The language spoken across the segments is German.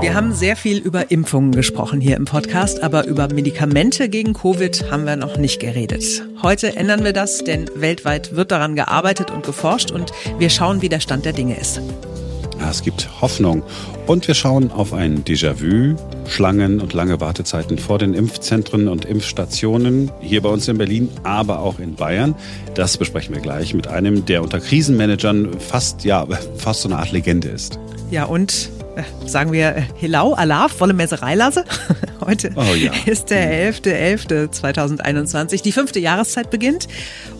Wir haben sehr viel über Impfungen gesprochen hier im Podcast, aber über Medikamente gegen Covid haben wir noch nicht geredet. Heute ändern wir das, denn weltweit wird daran gearbeitet und geforscht und wir schauen, wie der Stand der Dinge ist. Es gibt Hoffnung. Und wir schauen auf ein Déjà-vu, Schlangen und lange Wartezeiten vor den Impfzentren und Impfstationen, hier bei uns in Berlin, aber auch in Bayern. Das besprechen wir gleich mit einem, der unter Krisenmanagern fast, ja, fast so eine Art Legende ist. Ja, und sagen wir äh, Hilau, Alaf, Wolle Mesereilase. Heute oh ja. ist der 11.11.2021. Die fünfte Jahreszeit beginnt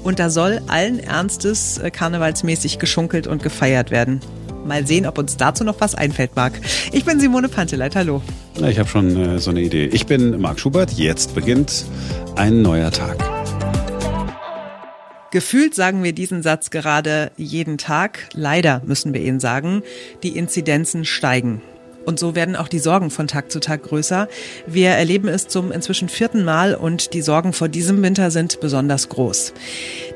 und da soll allen Ernstes äh, karnevalsmäßig geschunkelt und gefeiert werden. Mal sehen, ob uns dazu noch was einfällt, Marc. Ich bin Simone Panteleit. Hallo. Ich habe schon äh, so eine Idee. Ich bin Marc Schubert. Jetzt beginnt ein neuer Tag. Gefühlt sagen wir diesen Satz gerade jeden Tag. Leider müssen wir ihn sagen. Die Inzidenzen steigen. Und so werden auch die Sorgen von Tag zu Tag größer. Wir erleben es zum inzwischen vierten Mal und die Sorgen vor diesem Winter sind besonders groß.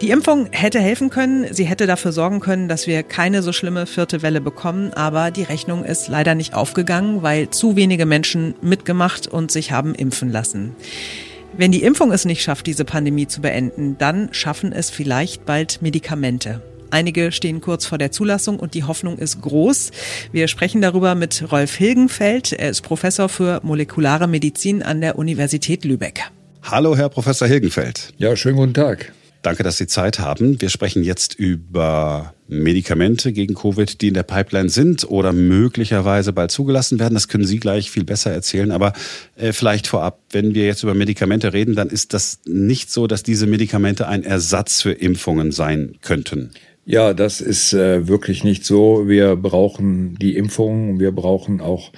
Die Impfung hätte helfen können. Sie hätte dafür sorgen können, dass wir keine so schlimme vierte Welle bekommen. Aber die Rechnung ist leider nicht aufgegangen, weil zu wenige Menschen mitgemacht und sich haben impfen lassen. Wenn die Impfung es nicht schafft, diese Pandemie zu beenden, dann schaffen es vielleicht bald Medikamente. Einige stehen kurz vor der Zulassung und die Hoffnung ist groß. Wir sprechen darüber mit Rolf Hilgenfeld. Er ist Professor für molekulare Medizin an der Universität Lübeck. Hallo, Herr Professor Hilgenfeld. Ja, schönen guten Tag. Danke, dass Sie Zeit haben. Wir sprechen jetzt über Medikamente gegen Covid, die in der Pipeline sind oder möglicherweise bald zugelassen werden. Das können Sie gleich viel besser erzählen. Aber äh, vielleicht vorab, wenn wir jetzt über Medikamente reden, dann ist das nicht so, dass diese Medikamente ein Ersatz für Impfungen sein könnten. Ja, das ist äh, wirklich nicht so. Wir brauchen die Impfung, wir brauchen auch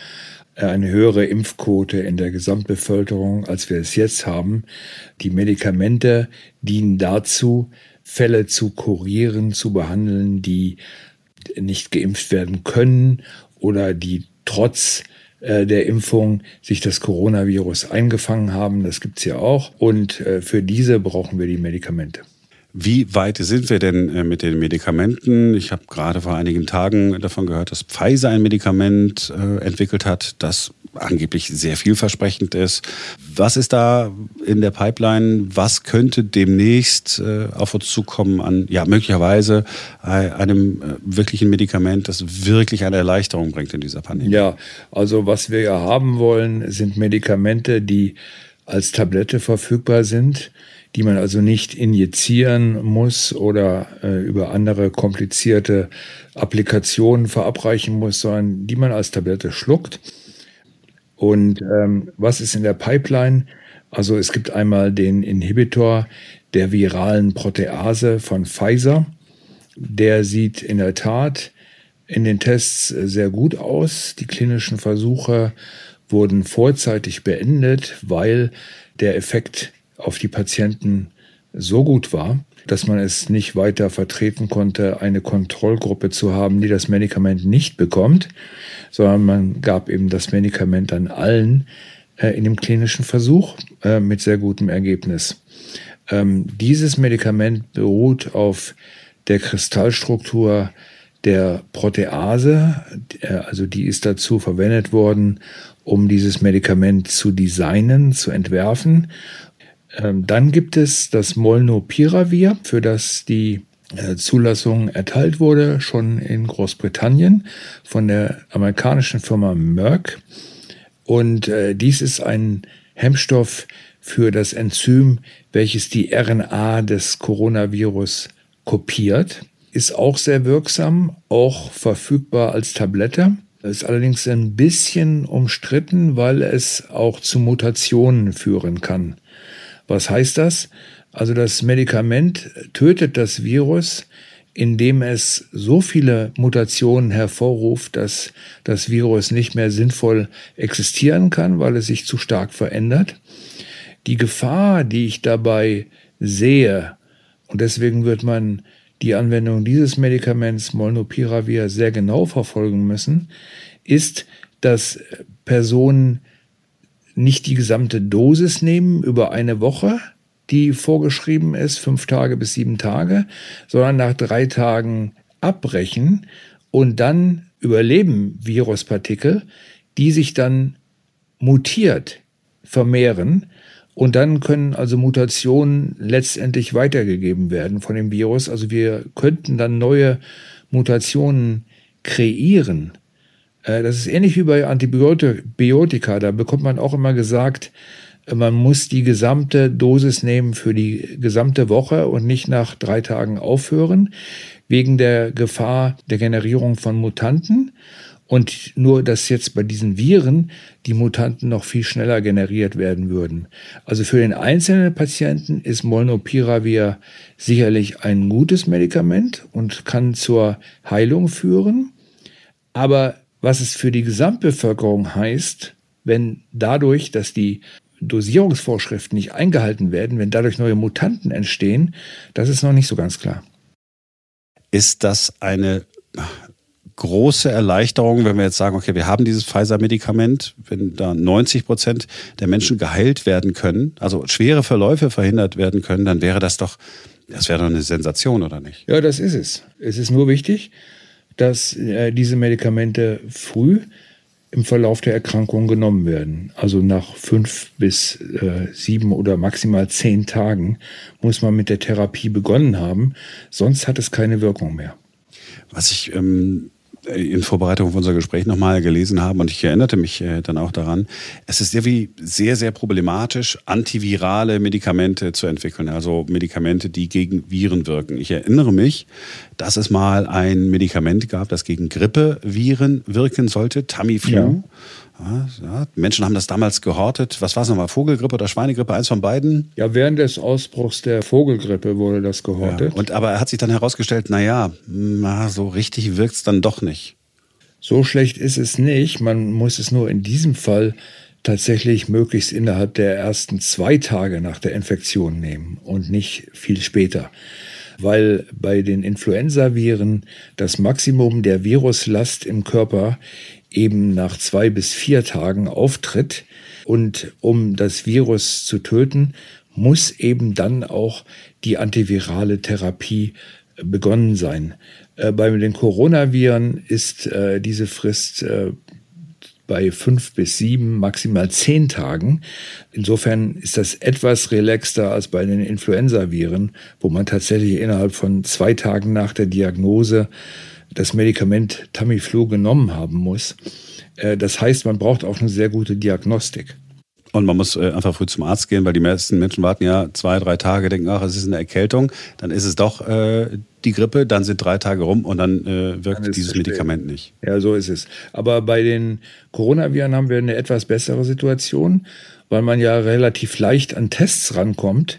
eine höhere Impfquote in der Gesamtbevölkerung, als wir es jetzt haben. Die Medikamente dienen dazu, Fälle zu kurieren, zu behandeln, die nicht geimpft werden können oder die trotz äh, der Impfung sich das Coronavirus eingefangen haben. Das gibt's ja auch. Und äh, für diese brauchen wir die Medikamente. Wie weit sind wir denn äh, mit den Medikamenten? Ich habe gerade vor einigen Tagen davon gehört, dass Pfizer ein Medikament äh, entwickelt hat, das angeblich sehr vielversprechend ist. Was ist da in der Pipeline? Was könnte demnächst äh, auf uns zukommen an, ja, möglicherweise einem wirklichen Medikament, das wirklich eine Erleichterung bringt in dieser Pandemie? Ja, also was wir ja haben wollen, sind Medikamente, die als Tablette verfügbar sind die man also nicht injizieren muss oder äh, über andere komplizierte Applikationen verabreichen muss, sondern die man als Tablette schluckt. Und ähm, was ist in der Pipeline? Also es gibt einmal den Inhibitor der viralen Protease von Pfizer. Der sieht in der Tat in den Tests sehr gut aus. Die klinischen Versuche wurden vorzeitig beendet, weil der Effekt auf die Patienten so gut war, dass man es nicht weiter vertreten konnte, eine Kontrollgruppe zu haben, die das Medikament nicht bekommt, sondern man gab eben das Medikament an allen äh, in dem klinischen Versuch äh, mit sehr gutem Ergebnis. Ähm, dieses Medikament beruht auf der Kristallstruktur der Protease, äh, also die ist dazu verwendet worden, um dieses Medikament zu designen, zu entwerfen dann gibt es das Molnupiravir, für das die äh, Zulassung erteilt wurde, schon in Großbritannien von der amerikanischen Firma Merck. Und äh, dies ist ein Hemmstoff für das Enzym, welches die RNA des Coronavirus kopiert. Ist auch sehr wirksam, auch verfügbar als Tablette. Ist allerdings ein bisschen umstritten, weil es auch zu Mutationen führen kann. Was heißt das? Also das Medikament tötet das Virus, indem es so viele Mutationen hervorruft, dass das Virus nicht mehr sinnvoll existieren kann, weil es sich zu stark verändert. Die Gefahr, die ich dabei sehe, und deswegen wird man die Anwendung dieses Medikaments Molnupiravir sehr genau verfolgen müssen, ist, dass Personen nicht die gesamte Dosis nehmen über eine Woche, die vorgeschrieben ist, fünf Tage bis sieben Tage, sondern nach drei Tagen abbrechen und dann überleben Viruspartikel die sich dann mutiert vermehren. Und dann können also Mutationen letztendlich weitergegeben werden von dem Virus. Also wir könnten dann neue Mutationen kreieren. Äh, das ist ähnlich wie bei Antibiotika. Da bekommt man auch immer gesagt, man muss die gesamte Dosis nehmen für die gesamte Woche und nicht nach drei Tagen aufhören, wegen der Gefahr der Generierung von Mutanten. Und nur, dass jetzt bei diesen Viren die Mutanten noch viel schneller generiert werden würden. Also für den einzelnen Patienten ist Molnupiravir sicherlich ein gutes Medikament und kann zur Heilung führen. Aber was es für die Gesamtbevölkerung heißt, wenn dadurch, dass die Dosierungsvorschriften nicht eingehalten werden, wenn dadurch neue Mutanten entstehen, das ist noch nicht so ganz klar. Ist das eine große Erleichterung, wenn wir jetzt sagen, okay, wir haben dieses Pfizer-Medikament, wenn da 90 Prozent der Menschen geheilt werden können, also schwere Verläufe verhindert werden können, dann wäre das doch, das wäre doch eine Sensation, oder nicht? Ja, das ist es. Es ist nur wichtig, dass äh, diese Medikamente früh im Verlauf der Erkrankung genommen werden. Also nach fünf bis äh, sieben oder maximal zehn Tagen muss man mit der Therapie begonnen haben, sonst hat es keine Wirkung mehr. Was ich ähm, in Vorbereitung auf unser Gespräch nochmal gelesen habe und ich erinnerte mich äh, dann auch daran, es ist irgendwie sehr, sehr problematisch, antivirale Medikamente zu entwickeln, also Medikamente, die gegen Viren wirken. Ich erinnere mich, dass es mal ein Medikament gab, das gegen Grippeviren wirken sollte, Tamiflu. Ja. Ja. Menschen haben das damals gehortet. Was war es nochmal? Vogelgrippe oder Schweinegrippe? Eins von beiden? Ja, während des Ausbruchs der Vogelgrippe wurde das gehortet. Ja, und aber er hat sich dann herausgestellt, naja, na, so richtig wirkt es dann doch nicht. So schlecht ist es nicht. Man muss es nur in diesem Fall tatsächlich möglichst innerhalb der ersten zwei Tage nach der Infektion nehmen und nicht viel später. Weil bei den Influenzaviren das Maximum der Viruslast im Körper eben nach zwei bis vier Tagen auftritt. Und um das Virus zu töten, muss eben dann auch die antivirale Therapie begonnen sein. Äh, bei den Coronaviren ist äh, diese Frist äh, bei fünf bis sieben, maximal zehn Tagen. Insofern ist das etwas relaxter als bei den Influenzaviren, wo man tatsächlich innerhalb von zwei Tagen nach der Diagnose das Medikament Tamiflu genommen haben muss. Äh, das heißt, man braucht auch eine sehr gute Diagnostik. Und man muss äh, einfach früh zum Arzt gehen, weil die meisten Menschen warten ja zwei, drei Tage, denken, ach, es ist eine Erkältung, dann ist es doch äh, die Grippe, dann sind drei Tage rum und dann äh, wirkt dann dieses Medikament nicht. Ja, so ist es. Aber bei den Coronaviren haben wir eine etwas bessere Situation, weil man ja relativ leicht an Tests rankommt.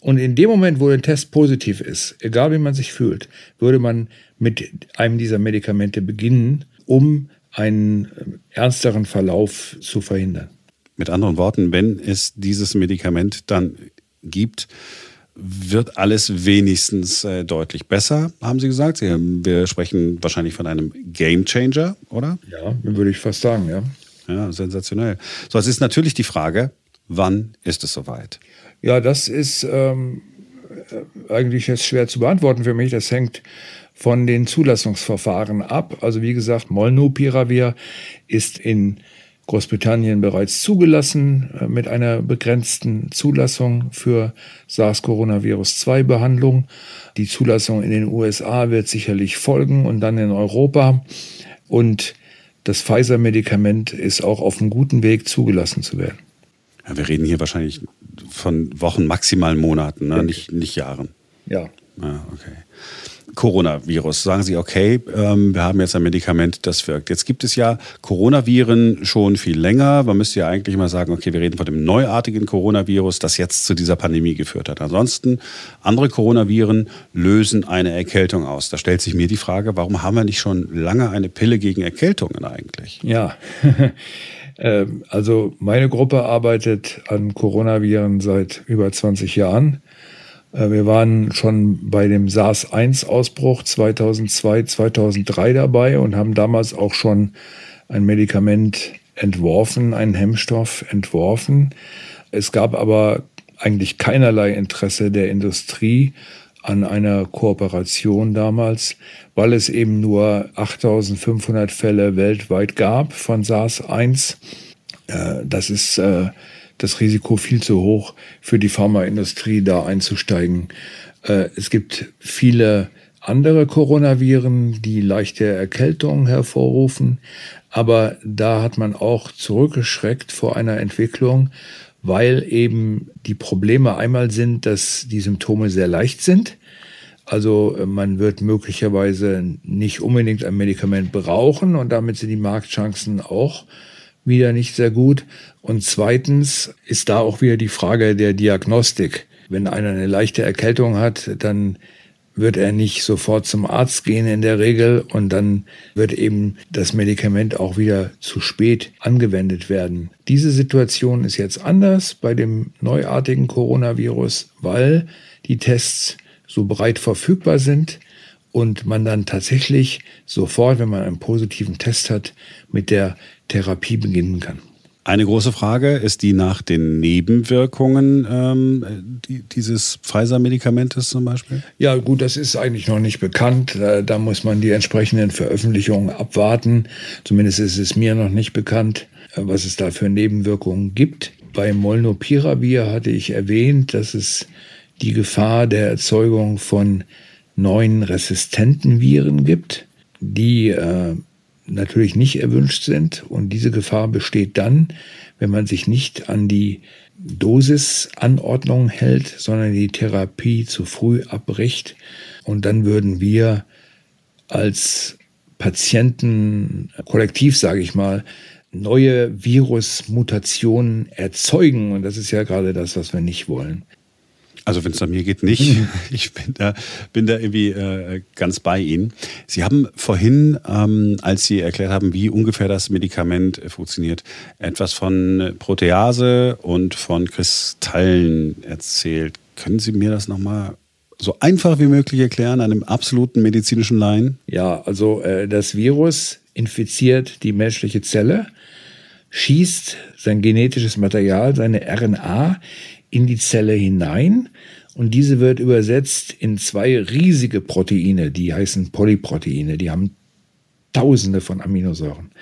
Und in dem Moment, wo der Test positiv ist, egal wie man sich fühlt, würde man mit einem dieser Medikamente beginnen, um einen äh, ernsteren Verlauf zu verhindern. Mit anderen Worten, wenn es dieses Medikament dann gibt, wird alles wenigstens äh, deutlich besser, haben Sie gesagt. Sie, wir sprechen wahrscheinlich von einem Game Changer, oder? Ja, würde ich fast sagen, ja. Ja, sensationell. So, es ist natürlich die Frage, wann ist es soweit? Ja, das ist ähm, äh, eigentlich jetzt schwer zu beantworten für mich. Das hängt von den Zulassungsverfahren ab. Also wie gesagt, Molnupiravir ist in Großbritannien bereits zugelassen äh, mit einer begrenzten Zulassung für SARS-Coronavirus-2-Behandlung. Die Zulassung in den USA wird sicherlich folgen und dann in Europa. Und das Pfizer-Medikament ist auch auf einem guten Weg zugelassen zu werden. Ja, wir reden hier wahrscheinlich von Wochen, maximal Monaten, ne? nicht, nicht Jahren. Ja. Ah, okay. Coronavirus. Sagen Sie, okay, ähm, wir haben jetzt ein Medikament, das wirkt. Jetzt gibt es ja Coronaviren schon viel länger. Man müsste ja eigentlich mal sagen, okay, wir reden von dem neuartigen Coronavirus, das jetzt zu dieser Pandemie geführt hat. Ansonsten, andere Coronaviren lösen eine Erkältung aus. Da stellt sich mir die Frage, warum haben wir nicht schon lange eine Pille gegen Erkältungen eigentlich? Ja. Ähm, also meine Gruppe arbeitet an Coronaviren seit über 20 Jahren. Äh, wir waren schon bei dem SARS-1-Ausbruch 2002, 2003 dabei und haben damals auch schon ein Medikament entworfen, einen Hemmstoff entworfen. Es gab aber eigentlich keinerlei Interesse der Industrie an einer Kooperation damals, weil es eben nur 8500 Fälle weltweit gab von SARS-1. Äh, das ist äh, das Risiko viel zu hoch für die Pharmaindustrie, da einzusteigen. Äh, es gibt viele andere Coronaviren, die leichte Erkältungen hervorrufen, aber da hat man auch zurückgeschreckt vor einer Entwicklung, weil eben die Probleme einmal sind, dass die Symptome sehr leicht sind. Also äh, man wird möglicherweise nicht unbedingt ein Medikament brauchen und damit sind die Marktchancen auch wieder nicht sehr gut. Und zweitens ist da auch wieder die Frage der Diagnostik. Wenn einer eine leichte Erkältung hat, dann wird er nicht sofort zum Arzt gehen in der Regel und dann wird eben das Medikament auch wieder zu spät angewendet werden. Diese Situation ist jetzt anders bei dem neuartigen Coronavirus, weil die Tests so breit verfügbar sind und man dann tatsächlich sofort, wenn man einen positiven Test hat, mit der Therapie beginnen kann. Eine große Frage ist die nach den Nebenwirkungen ähm, die, dieses Pfizer-Medikamentes zum Beispiel? Ja, gut, das ist eigentlich noch nicht bekannt. Da, da, muss man die entsprechenden Veröffentlichungen abwarten. Zumindest ist es mir noch nicht bekannt, äh, was es da für Nebenwirkungen gibt. Bei Molnupiravir hatte ich erwähnt, dass es die Gefahr der Erzeugung von neuen resistenten Viren gibt, die äh, natürlich nicht erwünscht sind. Und diese Gefahr besteht dann, wenn man sich nicht an die Dosisanordnung hält, sondern die Therapie zu früh abbricht. Und dann würden wir als Patienten, kollektiv sage ich mal, neue Virusmutationen erzeugen. Und das ist ja gerade das, was wir nicht wollen. Also wenn es an mir geht, nicht. Ich bin da, bin da irgendwie äh, ganz bei Ihnen. Sie haben vorhin, ähm, als Sie erklärt haben, wie ungefähr das Medikament funktioniert, etwas von Protease und von Kristallen erzählt. Können Sie mir das nochmal so einfach wie möglich erklären, einem absoluten medizinischen Laien? Ja, also äh, das Virus infiziert die menschliche Zelle, schießt sein genetisches Material, seine RNA in die Zelle hinein und diese wird übersetzt in zwei riesige Proteine, die heißen Polyproteine, die haben tausende von Aminosäuren.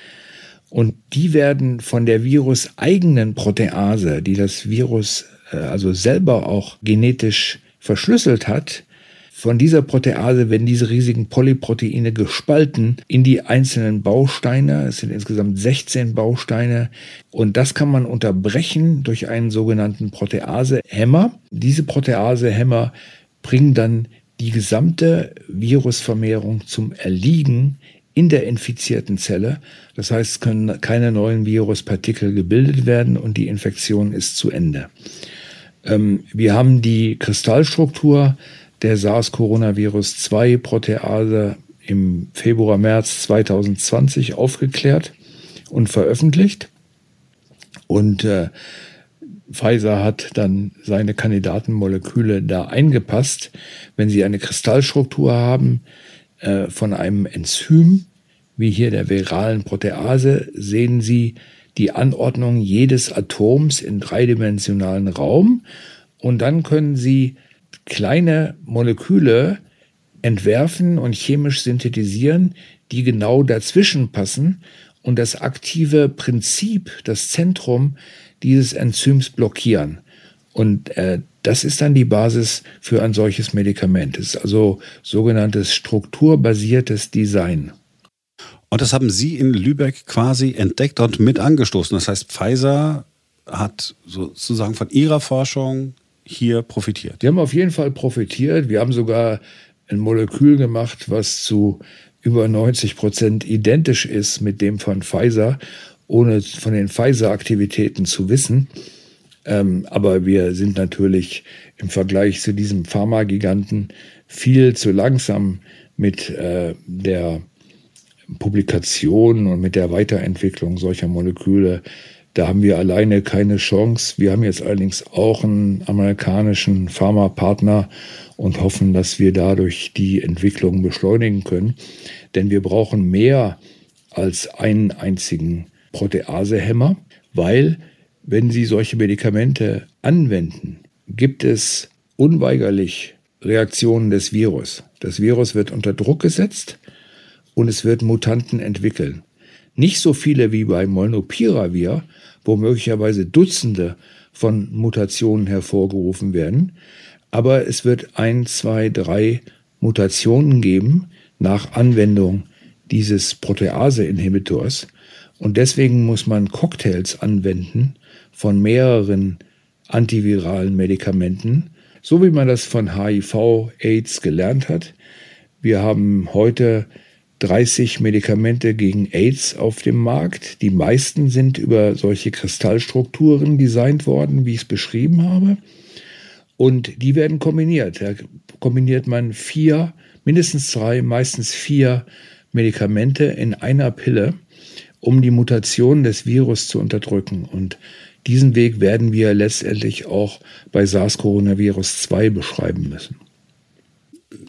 Und die werden von der viruseigenen Protease, die das Virus äh, also selber auch genetisch verschlüsselt hat, von dieser Protease werden diese riesigen Polyproteine gespalten in die einzelnen Bausteine. Es sind insgesamt 16 Bausteine. Und das kann man unterbrechen durch einen sogenannten Proteasehemmer. Diese Proteasehemmer bringen dann die gesamte Virusvermehrung zum Erliegen in der infizierten Zelle. Das heißt, es können keine neuen Viruspartikel gebildet werden und die Infektion ist zu Ende. Ähm, wir haben die Kristallstruktur der SARS-Coronavirus-2-Protease im Februar, März 2020 aufgeklärt und veröffentlicht. Und äh, Pfizer hat dann seine Kandidatenmoleküle da eingepasst. Wenn Sie eine Kristallstruktur haben äh, von einem Enzym, wie hier der viralen Protease, sehen Sie die Anordnung jedes Atoms in dreidimensionalen Raum. Und dann können Sie kleine Moleküle entwerfen und chemisch synthetisieren, die genau dazwischen passen und das aktive Prinzip, das Zentrum dieses Enzyms blockieren. Und äh, das ist dann die Basis für ein solches Medikament. Es ist also sogenanntes strukturbasiertes Design. Und das haben Sie in Lübeck quasi entdeckt und mit angestoßen. Das heißt, Pfizer hat sozusagen von Ihrer Forschung hier profitiert? Die haben auf jeden Fall profitiert. Wir haben sogar ein Molekül gemacht, was zu über 90 Prozent identisch ist mit dem von Pfizer, ohne von den Pfizer-Aktivitäten zu wissen. Ähm, aber wir sind natürlich im Vergleich zu diesem Pharmagiganten viel zu langsam mit äh, der Publikation und mit der Weiterentwicklung solcher Moleküle da haben wir alleine keine Chance. Wir haben jetzt allerdings auch einen amerikanischen Pharmapartner und hoffen, dass wir dadurch die Entwicklung beschleunigen können. Denn wir brauchen mehr als einen einzigen Proteasehemmer, weil wenn Sie solche Medikamente anwenden, gibt es unweigerlich Reaktionen des Virus. Das Virus wird unter Druck gesetzt und es wird Mutanten entwickeln. Nicht so viele wie bei Molnupiravir, wo möglicherweise Dutzende von Mutationen hervorgerufen werden, aber es wird ein, zwei, drei Mutationen geben nach Anwendung dieses Protease-Inhibitors. Und deswegen muss man Cocktails anwenden von mehreren antiviralen Medikamenten, so wie man das von HIV, AIDS gelernt hat. Wir haben heute 30 Medikamente gegen AIDS auf dem Markt. Die meisten sind über solche Kristallstrukturen designt worden, wie ich es beschrieben habe. Und die werden kombiniert. Da kombiniert man vier, mindestens drei, meistens vier Medikamente in einer Pille, um die Mutation des Virus zu unterdrücken. Und diesen Weg werden wir letztendlich auch bei SARS-Coronavirus 2 beschreiben müssen.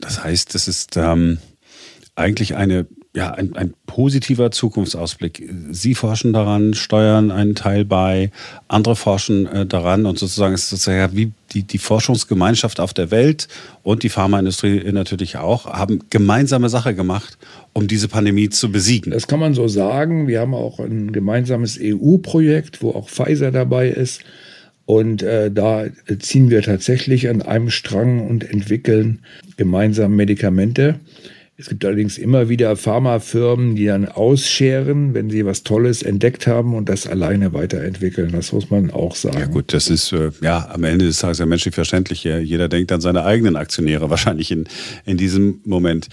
Das heißt, das ist ähm, eigentlich eine ja, ein, ein positiver Zukunftsausblick. Sie forschen daran, steuern einen Teil bei, andere forschen äh, daran und sozusagen ist sozusagen wie die, die Forschungsgemeinschaft auf der Welt und die Pharmaindustrie natürlich auch, haben gemeinsame Sache gemacht, um diese Pandemie zu besiegen. Das kann man so sagen. Wir haben auch ein gemeinsames EU-Projekt, wo auch Pfizer dabei ist. Und äh, da ziehen wir tatsächlich an einem Strang und entwickeln gemeinsam Medikamente. Es gibt allerdings immer wieder Pharmafirmen, die dann ausscheren, wenn sie was Tolles entdeckt haben und das alleine weiterentwickeln. Das muss man auch sagen. Ja gut, das ist äh, ja am Ende des Tages ja menschlich verständlich. Jeder denkt an seine eigenen Aktionäre wahrscheinlich in, in diesem Moment.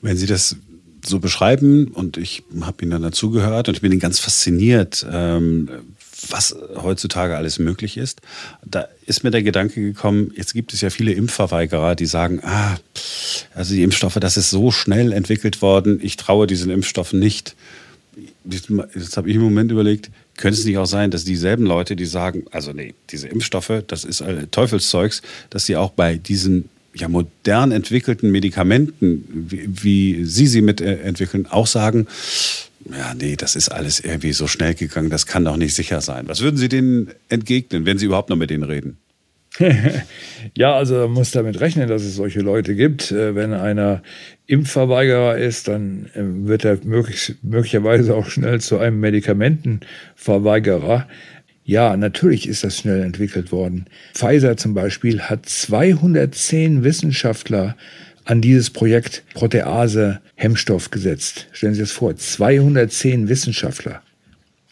Wenn Sie das so beschreiben und ich habe Ihnen dann dazugehört und ich bin Ihnen ganz fasziniert, ähm, was heutzutage alles möglich ist. Da ist mir der Gedanke gekommen, jetzt gibt es ja viele Impfverweigerer, die sagen, ah, also die Impfstoffe, das ist so schnell entwickelt worden, ich traue diesen Impfstoffen nicht. Jetzt habe ich im Moment überlegt, könnte es nicht auch sein, dass dieselben Leute, die sagen, also nee, diese Impfstoffe, das ist Teufelszeugs, dass sie auch bei diesen ja, modern entwickelten Medikamenten, wie, wie Sie sie mitentwickeln, auch sagen, ja, nee, das ist alles irgendwie so schnell gegangen, das kann doch nicht sicher sein. Was würden Sie denen entgegnen, wenn Sie überhaupt noch mit denen reden? ja, also man muss damit rechnen, dass es solche Leute gibt. Äh, wenn einer Impfverweigerer ist, dann äh, wird er möglich, möglicherweise auch schnell zu einem Medikamentenverweigerer. Ja, natürlich ist das schnell entwickelt worden. Pfizer zum Beispiel hat 210 Wissenschaftler an dieses Projekt Protease Hemmstoff gesetzt. Stellen Sie sich das vor, 210 Wissenschaftler.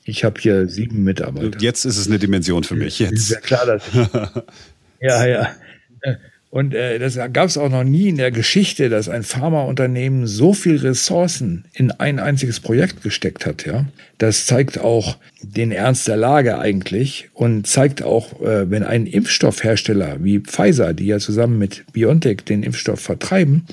Ich habe hier sieben Mitarbeiter. Jetzt ist es eine Dimension für mich. Jetzt. Ist ja klar, dass ja, ja. Und äh, das gab es auch noch nie in der Geschichte, dass ein Pharmaunternehmen so viel Ressourcen in ein einziges Projekt gesteckt hat. Ja, das zeigt auch den Ernst der Lage eigentlich und zeigt auch, äh, wenn ein Impfstoffhersteller wie Pfizer, die ja zusammen mit BioNTech den Impfstoff vertreiben,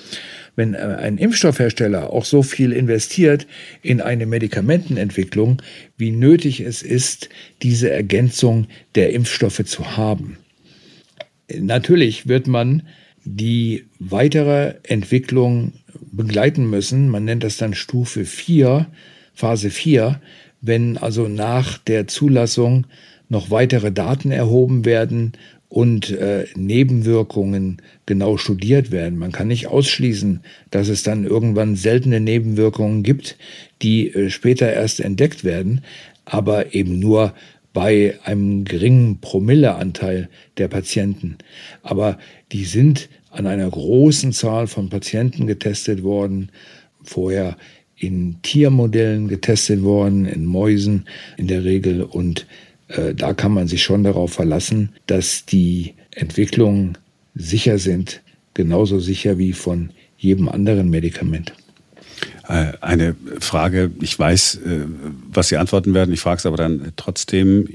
wenn äh, ein Impfstoffhersteller auch so viel investiert in eine Medikamentenentwicklung, wie nötig es ist, diese Ergänzung der Impfstoffe zu haben. Natürlich wird man die weitere Entwicklung begleiten müssen. Man nennt das dann Stufe 4, Phase 4, wenn also nach der Zulassung noch weitere Daten erhoben werden und äh, Nebenwirkungen genau studiert werden. Man kann nicht ausschließen, dass es dann irgendwann seltene Nebenwirkungen gibt, die äh, später erst entdeckt werden, aber eben nur bei einem geringen Promilleanteil der Patienten. Aber die sind an einer großen Zahl von Patienten getestet worden, vorher in Tiermodellen getestet worden, in Mäusen in der Regel. Und äh, da kann man sich schon darauf verlassen, dass die Entwicklungen sicher sind, genauso sicher wie von jedem anderen Medikament. Äh, eine Frage, ich weiß, äh, was Sie antworten werden, ich frage es aber dann trotzdem.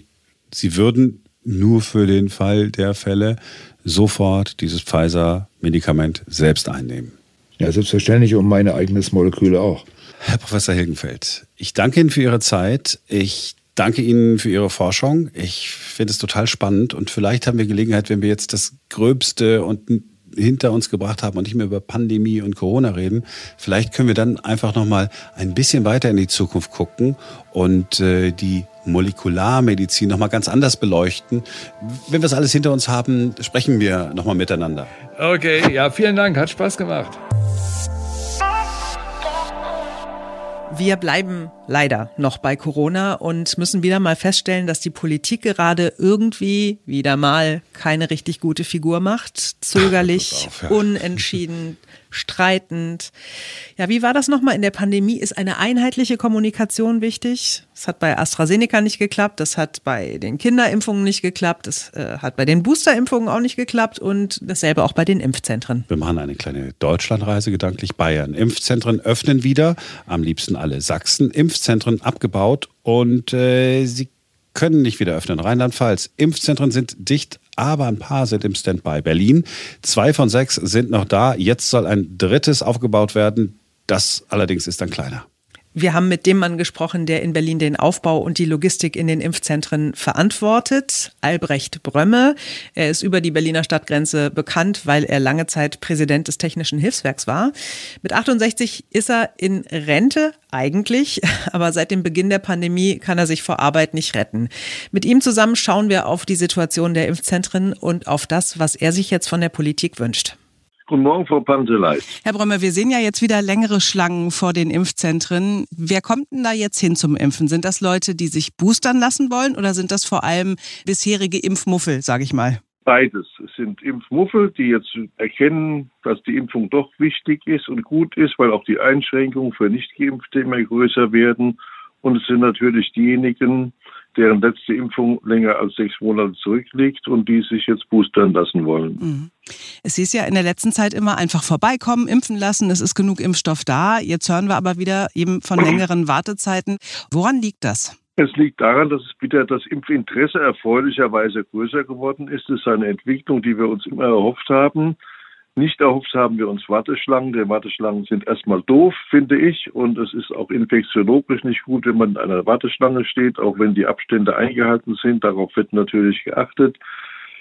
Sie würden nur für den Fall der Fälle sofort dieses Pfizer-Medikament selbst einnehmen. Ja, selbstverständlich und meine eigenes Molekül auch. Herr Professor Hilgenfeld, ich danke Ihnen für Ihre Zeit. Ich danke Ihnen für Ihre Forschung. Ich finde es total spannend und vielleicht haben wir Gelegenheit, wenn wir jetzt das Gröbste und hinter uns gebracht haben und nicht mehr über Pandemie und Corona reden, vielleicht können wir dann einfach noch mal ein bisschen weiter in die Zukunft gucken und äh, die Molekularmedizin noch mal ganz anders beleuchten. Wenn wir das alles hinter uns haben, sprechen wir noch mal miteinander. Okay, ja, vielen Dank, hat Spaß gemacht. Wir bleiben leider noch bei Corona und müssen wieder mal feststellen, dass die Politik gerade irgendwie wieder mal keine richtig gute Figur macht. Zögerlich, auf, ja. unentschieden, streitend. Ja, wie war das nochmal in der Pandemie? Ist eine einheitliche Kommunikation wichtig? Das hat bei AstraZeneca nicht geklappt, das hat bei den Kinderimpfungen nicht geklappt, das äh, hat bei den Boosterimpfungen auch nicht geklappt und dasselbe auch bei den Impfzentren. Wir machen eine kleine Deutschlandreise gedanklich. Bayern. Impfzentren öffnen wieder, am liebsten alle Sachsen. Impfzentren abgebaut und äh, sie können nicht wieder öffnen. Rheinland-Pfalz. Impfzentren sind dicht, aber ein paar sind im Standby. Berlin. Zwei von sechs sind noch da. Jetzt soll ein drittes aufgebaut werden. Das allerdings ist dann kleiner. Wir haben mit dem Mann gesprochen, der in Berlin den Aufbau und die Logistik in den Impfzentren verantwortet, Albrecht Brömme. Er ist über die Berliner Stadtgrenze bekannt, weil er lange Zeit Präsident des Technischen Hilfswerks war. Mit 68 ist er in Rente eigentlich, aber seit dem Beginn der Pandemie kann er sich vor Arbeit nicht retten. Mit ihm zusammen schauen wir auf die Situation der Impfzentren und auf das, was er sich jetzt von der Politik wünscht. Guten Morgen, Frau Panteleit. Herr Brömer, wir sehen ja jetzt wieder längere Schlangen vor den Impfzentren. Wer kommt denn da jetzt hin zum Impfen? Sind das Leute, die sich boostern lassen wollen oder sind das vor allem bisherige Impfmuffel, sage ich mal? Beides. Es sind Impfmuffel, die jetzt erkennen, dass die Impfung doch wichtig ist und gut ist, weil auch die Einschränkungen für Nichtgeimpfte immer größer werden. Und es sind natürlich diejenigen, deren letzte Impfung länger als sechs Monate zurückliegt und die sich jetzt boostern lassen wollen. Mhm. Es hieß ja in der letzten Zeit immer einfach vorbeikommen, impfen lassen, es ist genug Impfstoff da. Jetzt hören wir aber wieder eben von längeren Wartezeiten. Woran liegt das? Es liegt daran, dass es wieder das Impfinteresse erfreulicherweise größer geworden ist. Es ist eine Entwicklung, die wir uns immer erhofft haben. Nicht erhofft haben wir uns Warteschlangen. Die Warteschlangen sind erstmal doof, finde ich. Und es ist auch infektiologisch nicht gut, wenn man in einer Warteschlange steht, auch wenn die Abstände eingehalten sind. Darauf wird natürlich geachtet.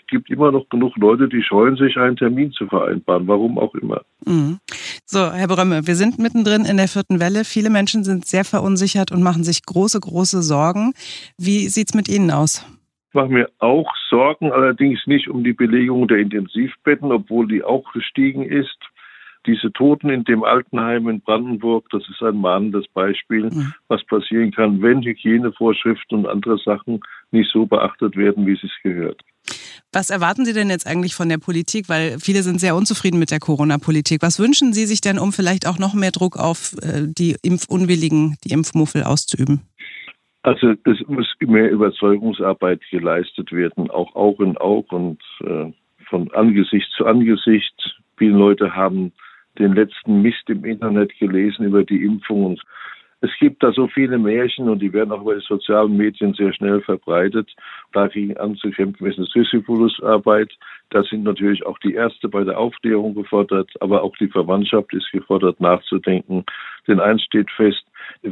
Es gibt immer noch genug Leute, die scheuen sich, einen Termin zu vereinbaren, warum auch immer. Mhm. So, Herr Brömme, wir sind mittendrin in der vierten Welle. Viele Menschen sind sehr verunsichert und machen sich große, große Sorgen. Wie sieht es mit Ihnen aus? Ich mache mir auch Sorgen, allerdings nicht um die Belegung der Intensivbetten, obwohl die auch gestiegen ist. Diese Toten in dem Altenheim in Brandenburg, das ist ein mahnendes Beispiel, mhm. was passieren kann, wenn Hygienevorschriften und andere Sachen nicht so beachtet werden, wie es gehört. Was erwarten Sie denn jetzt eigentlich von der Politik? Weil viele sind sehr unzufrieden mit der Corona-Politik. Was wünschen Sie sich denn, um vielleicht auch noch mehr Druck auf äh, die Impfunwilligen, die Impfmuffel auszuüben? Also es muss mehr Überzeugungsarbeit geleistet werden, auch Auge in Auge und äh, von Angesicht zu Angesicht. Viele Leute haben den letzten Mist im Internet gelesen über die Impfung und es gibt da so viele Märchen und die werden auch über die sozialen Medien sehr schnell verbreitet. Dagegen anzukämpfen ist eine Sisyphus-Arbeit. Da sind natürlich auch die Ärzte bei der Aufklärung gefordert, aber auch die Verwandtschaft ist gefordert, nachzudenken. Denn eins steht fest,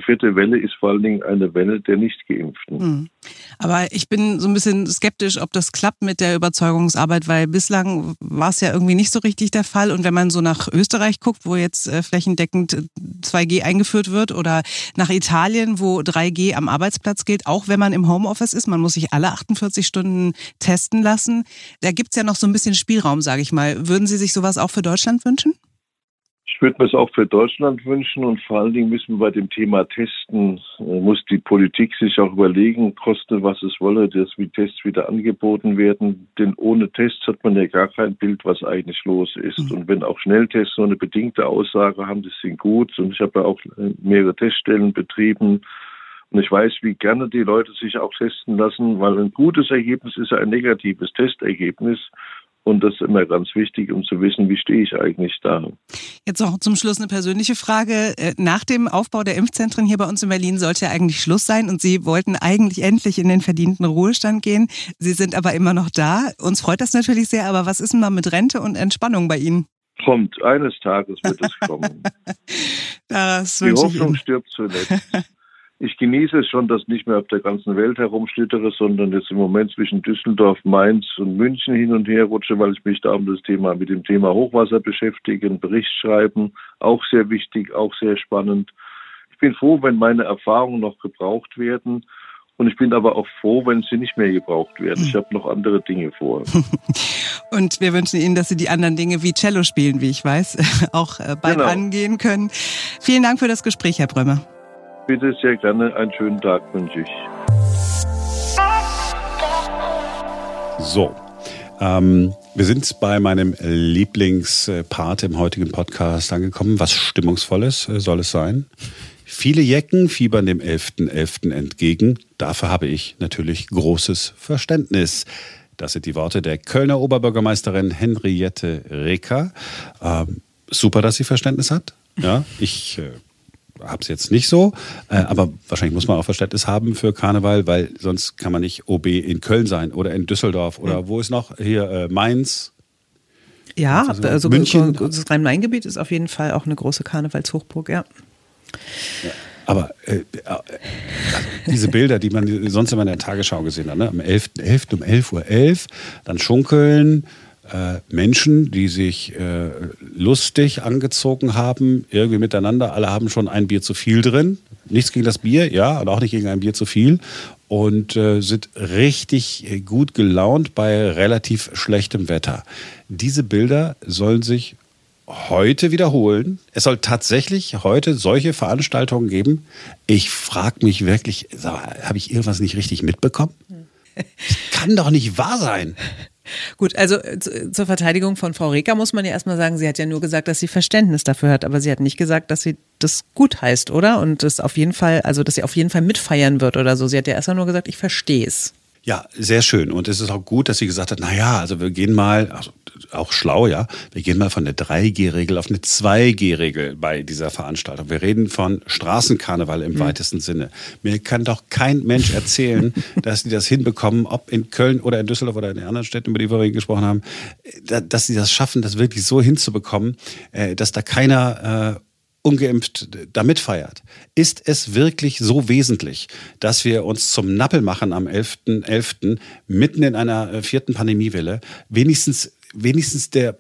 vierte Welle ist vor allen Dingen eine Welle der Nichtgeimpften. Mhm. Aber ich bin so ein bisschen skeptisch, ob das klappt mit der Überzeugungsarbeit, weil bislang war es ja irgendwie nicht so richtig der Fall. Und wenn man so nach Österreich guckt, wo jetzt äh, flächendeckend 2G äh, eingeführt wird, oder nach Italien, wo 3G am Arbeitsplatz gilt, auch wenn man im Homeoffice ist, man muss sich alle 48 Stunden testen lassen. Da gibt es ja noch so ein bisschen Spielraum, sage ich mal. Würden Sie sich sowas auch für Deutschland wünschen? Ich würde mir es auch für Deutschland wünschen und vor allen Dingen müssen wir bei dem Thema Testen, äh, muss die Politik sich auch überlegen, koste was es wolle, dass die Tests wieder angeboten werden. Denn ohne Tests hat man ja gar kein Bild, was eigentlich los ist. Mhm. Und wenn auch Schnelltests so eine bedingte Aussage haben, das sind gut. Und ich habe ja auch äh, mehrere Teststellen betrieben. Und ich weiß, wie gerne die Leute sich auch testen lassen, weil ein gutes Ergebnis ist ja ein negatives Testergebnis. Und das ist immer ganz wichtig, um zu wissen, wie stehe ich eigentlich da. Jetzt noch zum Schluss eine persönliche Frage. Äh, nach dem Aufbau der Impfzentren hier bei uns in Berlin sollte ja eigentlich Schluss sein und Sie wollten eigentlich endlich in den verdienten Ruhestand gehen. Sie sind aber immer noch da. Uns freut das natürlich sehr, aber was ist denn mal mit Rente und Entspannung bei Ihnen? Kommt, eines Tages wird es kommen. Die Hoffnung stirbt zuletzt. ich genieße es schon, dass ich nicht mehr auf der ganzen Welt herumschlittere, sondern jetzt im Moment zwischen Düsseldorf, Mainz und München hin und her rutsche, weil ich mich da um das Thema mit dem Thema Hochwasser beschäftige, einen Bericht schreiben, auch sehr wichtig, auch sehr spannend. Ich bin froh, wenn meine Erfahrungen noch gebraucht werden. Und ich bin aber auch froh, wenn sie nicht mehr gebraucht werden. Ich habe noch andere Dinge vor. Und wir wünschen Ihnen, dass Sie die anderen Dinge wie Cello spielen, wie ich weiß, auch äh, bald genau. angehen können. Vielen Dank für das Gespräch, Herr Brömer. Bitte sehr gerne. Einen schönen Tag wünsche ich. So. Ähm, wir sind bei meinem Lieblingspart im heutigen Podcast angekommen. Was Stimmungsvolles äh, soll es sein? Viele Jecken fiebern dem 11.11. .11. entgegen. Dafür habe ich natürlich großes Verständnis. Das sind die Worte der Kölner Oberbürgermeisterin Henriette Reker. Ähm, super, dass sie Verständnis hat. Ja, ich äh, habe es jetzt nicht so, äh, aber wahrscheinlich muss man auch Verständnis haben für Karneval, weil sonst kann man nicht OB in Köln sein oder in Düsseldorf oder mhm. wo ist noch hier äh, Mainz. Ja, also München. das Rhein-Main-Gebiet ist auf jeden Fall auch eine große Karnevalshochburg, ja. ja. Aber äh, äh, diese Bilder, die man sonst immer in der Tagesschau gesehen hat, ne? am 11.11. .11. um 11.11 Uhr, 11, dann schunkeln, Menschen, die sich äh, lustig angezogen haben, irgendwie miteinander. Alle haben schon ein Bier zu viel drin. Nichts gegen das Bier, ja, und auch nicht gegen ein Bier zu viel. Und äh, sind richtig gut gelaunt bei relativ schlechtem Wetter. Diese Bilder sollen sich heute wiederholen. Es soll tatsächlich heute solche Veranstaltungen geben. Ich frage mich wirklich, habe ich irgendwas nicht richtig mitbekommen? Das kann doch nicht wahr sein. Gut, also äh, zur Verteidigung von Frau Reker muss man ja erstmal sagen, sie hat ja nur gesagt, dass sie Verständnis dafür hat, aber sie hat nicht gesagt, dass sie das gut heißt, oder? Und das auf jeden Fall, also dass sie auf jeden Fall mitfeiern wird oder so. Sie hat ja erstmal nur gesagt, ich verstehe es. Ja, sehr schön. Und es ist auch gut, dass sie gesagt hat, na ja, also wir gehen mal, also auch schlau, ja, wir gehen mal von der 3G-Regel auf eine 2G-Regel bei dieser Veranstaltung. Wir reden von Straßenkarneval im mhm. weitesten Sinne. Mir kann doch kein Mensch erzählen, dass die das hinbekommen, ob in Köln oder in Düsseldorf oder in den anderen Städten, über die wir gesprochen haben, dass sie das schaffen, das wirklich so hinzubekommen, äh, dass da keiner äh, ungeimpft damit feiert. Ist es wirklich so wesentlich, dass wir uns zum Nappel machen am 11.11. .11., mitten in einer äh, vierten Pandemiewelle? Wenigstens, wenigstens der,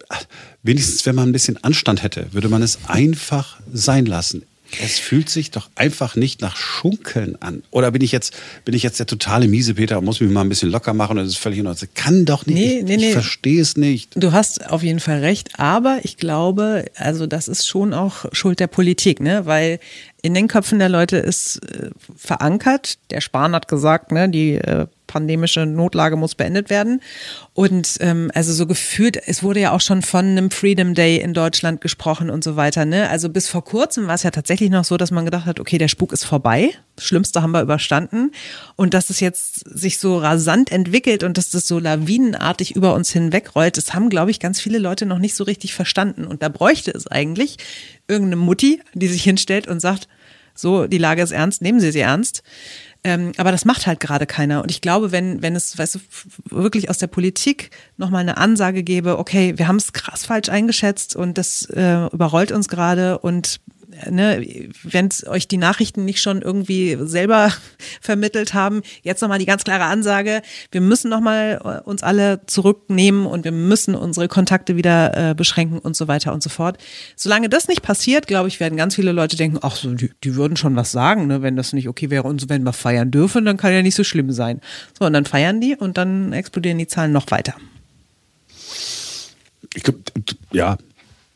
wenigstens wenn man ein bisschen Anstand hätte, würde man es einfach sein lassen. Es fühlt sich doch einfach nicht nach Schunkeln an. Oder bin ich jetzt, bin ich jetzt der totale Miesepeter und muss mich mal ein bisschen locker machen und das ist völlig in Ordnung. Kann doch nicht. Nee, nee, ich, ich verstehe es nicht. Du hast auf jeden Fall recht, aber ich glaube, also das ist schon auch Schuld der Politik, ne? Weil in den Köpfen der Leute ist äh, verankert. Der Spahn hat gesagt, ne, die äh, pandemische Notlage muss beendet werden. Und ähm, also so gefühlt, es wurde ja auch schon von einem Freedom Day in Deutschland gesprochen und so weiter. Ne? Also bis vor kurzem war es ja tatsächlich noch so, dass man gedacht hat, okay, der Spuk ist vorbei. Das Schlimmste haben wir überstanden. Und dass es jetzt sich so rasant entwickelt und dass das so lawinenartig über uns hinwegrollt, das haben, glaube ich, ganz viele Leute noch nicht so richtig verstanden. Und da bräuchte es eigentlich irgendeine Mutti, die sich hinstellt und sagt, so, die Lage ist ernst, nehmen Sie sie ernst. Ähm, aber das macht halt gerade keiner. Und ich glaube, wenn, wenn es, weißt du, wirklich aus der Politik nochmal eine Ansage gäbe, okay, wir haben es krass falsch eingeschätzt und das äh, überrollt uns gerade und ne, wenn euch die Nachrichten nicht schon irgendwie selber vermittelt haben, jetzt nochmal die ganz klare Ansage, wir müssen nochmal äh, uns alle zurücknehmen und wir müssen unsere Kontakte wieder äh, beschränken und so weiter und so fort. Solange das nicht passiert, glaube ich, werden ganz viele Leute denken, ach so, die, die würden schon was sagen, ne, wenn das nicht okay wäre und wenn wir feiern dürfen, dann kann ja nicht so schlimm sein. So, und dann feiern die und dann explodieren die Zahlen noch weiter. Ich, ja,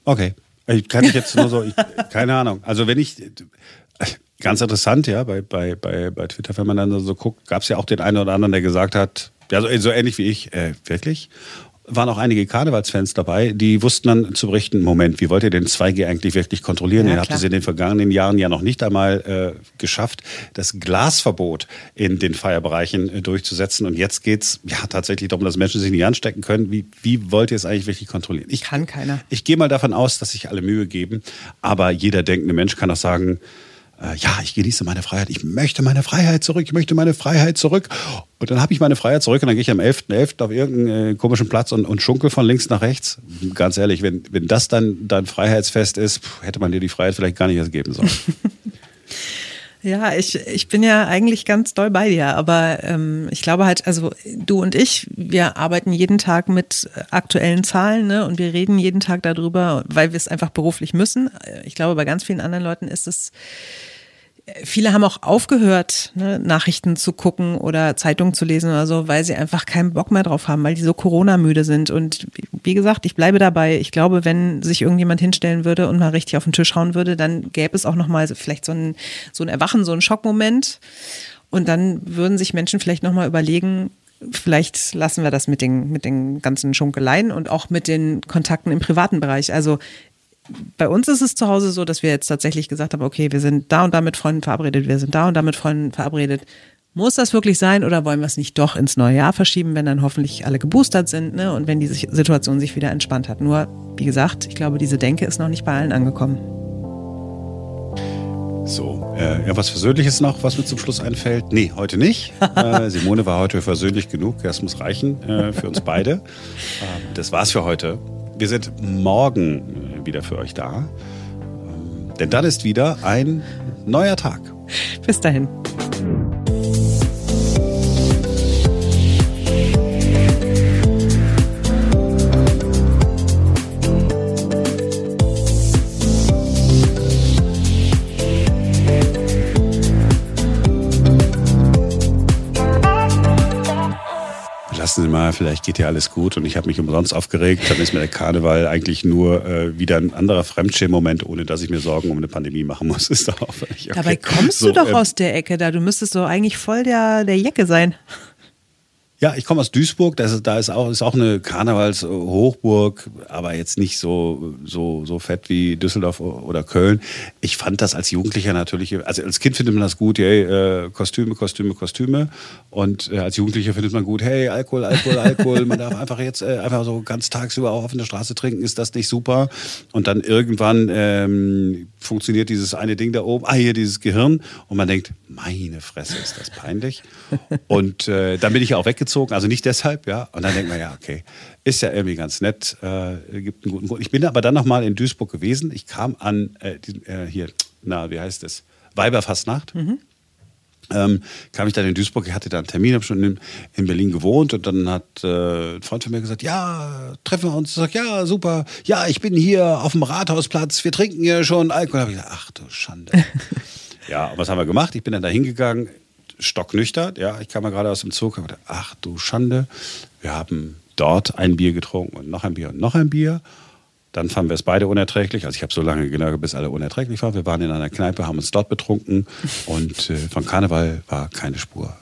okay. Ich kann ich jetzt nur so, ich, keine Ahnung. Also wenn ich, ganz interessant, ja, bei, bei, bei, bei Twitter, wenn man dann so guckt, gab es ja auch den einen oder anderen, der gesagt hat, ja, so, so ähnlich wie ich, äh, wirklich? Waren auch einige Karnevalsfans dabei, die wussten dann zu berichten, Moment, wie wollt ihr den 2G eigentlich wirklich kontrollieren? Ja, ihr habt es in den vergangenen Jahren ja noch nicht einmal äh, geschafft, das Glasverbot in den Feierbereichen äh, durchzusetzen. Und jetzt geht's ja tatsächlich darum, dass Menschen sich nicht anstecken können. Wie, wie wollt ihr es eigentlich wirklich kontrollieren? Ich kann keiner. Ich gehe mal davon aus, dass sich alle Mühe geben, aber jeder denkende Mensch kann auch sagen, äh, ja, ich genieße meine Freiheit, ich möchte meine Freiheit zurück, ich möchte meine Freiheit zurück. Und dann habe ich meine Freiheit zurück und dann gehe ich am 11.11. .11. auf irgendeinen äh, komischen Platz und, und schunkel von links nach rechts. Ganz ehrlich, wenn, wenn das dann dein Freiheitsfest ist, hätte man dir die Freiheit vielleicht gar nicht erst geben sollen. Ja, ich, ich bin ja eigentlich ganz doll bei dir, aber ähm, ich glaube halt, also du und ich, wir arbeiten jeden Tag mit aktuellen Zahlen ne, und wir reden jeden Tag darüber, weil wir es einfach beruflich müssen. Ich glaube, bei ganz vielen anderen Leuten ist es viele haben auch aufgehört, ne, Nachrichten zu gucken oder Zeitungen zu lesen oder so, weil sie einfach keinen Bock mehr drauf haben, weil die so Corona-müde sind. Und wie gesagt, ich bleibe dabei. Ich glaube, wenn sich irgendjemand hinstellen würde und mal richtig auf den Tisch hauen würde, dann gäbe es auch nochmal vielleicht so ein, so ein Erwachen, so ein Schockmoment. Und dann würden sich Menschen vielleicht nochmal überlegen, vielleicht lassen wir das mit den, mit den ganzen Schunkeleien und auch mit den Kontakten im privaten Bereich. Also bei uns ist es zu Hause so, dass wir jetzt tatsächlich gesagt haben, okay, wir sind da und da mit Freunden verabredet, wir sind da und da mit Freunden verabredet. Muss das wirklich sein oder wollen wir es nicht doch ins neue Jahr verschieben, wenn dann hoffentlich alle geboostert sind ne? und wenn die Situation sich wieder entspannt hat? Nur, wie gesagt, ich glaube, diese Denke ist noch nicht bei allen angekommen. So, äh, ja, was Versöhnliches noch, was mir zum Schluss einfällt? Nee, heute nicht. äh, Simone war heute versöhnlich genug. Das muss reichen äh, für uns beide. Ähm, das war's für heute. Wir sind morgen wieder für euch da. Denn dann ist wieder ein neuer Tag. Bis dahin. Sie mal, vielleicht geht ja alles gut und ich habe mich umsonst aufgeregt, dann ist mir der Karneval eigentlich nur äh, wieder ein anderer Fremdschirmmoment, ohne dass ich mir Sorgen um eine Pandemie machen muss. Ist doch auch okay. Dabei kommst so, du doch äh, aus der Ecke da, du müsstest so eigentlich voll der, der Jecke sein. Ja, ich komme aus Duisburg. Das ist, da ist auch, ist auch eine Karnevalshochburg, aber jetzt nicht so, so, so fett wie Düsseldorf oder Köln. Ich fand das als Jugendlicher natürlich, also als Kind findet man das gut, hey, äh, Kostüme, Kostüme, Kostüme. Und äh, als Jugendlicher findet man gut, hey, Alkohol, Alkohol, Alkohol. Man darf einfach jetzt äh, einfach so ganz tagsüber auch auf der Straße trinken, ist das nicht super? Und dann irgendwann ähm, funktioniert dieses eine Ding da oben, ah, hier dieses Gehirn. Und man denkt, meine Fresse, ist das peinlich. Und dann bin ich auch weggezogen gezogen, also nicht deshalb, ja. Und dann denkt man, ja, okay, ist ja irgendwie ganz nett, äh, gibt einen guten Grund. Ich bin aber dann nochmal in Duisburg gewesen. Ich kam an, äh, äh, hier, na, wie heißt das? Weiberfastnacht. Mhm. Ähm, kam ich dann in Duisburg, ich hatte da einen Termin, habe schon in, in, Berlin gewohnt und dann hat äh, ein Freund von mir gesagt, ja, treffen wir uns. Ich sag, ja, super, ja, ich bin hier auf dem Rathausplatz, wir trinken hier schon Alkohol. Da habe ich gesagt, ach du Schande. ja, und was haben wir gemacht? Ich bin dann da hingegangen, stocknüchtern. Ja, ich kam mal gerade aus dem Zug und dachte, ach du Schande, wir haben dort ein Bier getrunken und noch ein Bier und noch ein Bier. Dann fanden wir es beide unerträglich. Also ich habe so lange gelagert, bis alle unerträglich waren. Wir waren in einer Kneipe, haben uns dort betrunken und äh, von Karneval war keine Spur.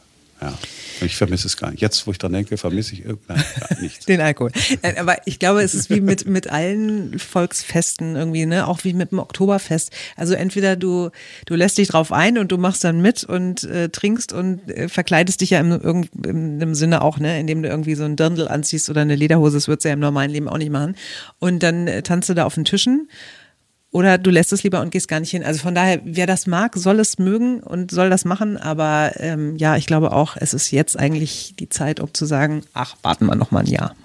Ja. Ich vermisse es gar nicht. Jetzt, wo ich dran denke, vermisse ich irgendein nichts. Den Alkohol. Nein, aber ich glaube, es ist wie mit, mit allen Volksfesten irgendwie, ne? Auch wie mit dem Oktoberfest. Also entweder du, du lässt dich drauf ein und du machst dann mit und äh, trinkst und äh, verkleidest dich ja im, im, im Sinne auch, ne? Indem du irgendwie so ein Dirndl anziehst oder eine Lederhose. Das würdest du ja im normalen Leben auch nicht machen. Und dann äh, tanzt du da auf den Tischen oder du lässt es lieber und gehst gar nicht hin. Also von daher, wer das mag, soll es mögen und soll das machen. Aber ähm, ja, ich glaube auch, es ist jetzt eigentlich die Zeit, um zu sagen, ach, warten wir noch mal ein Jahr.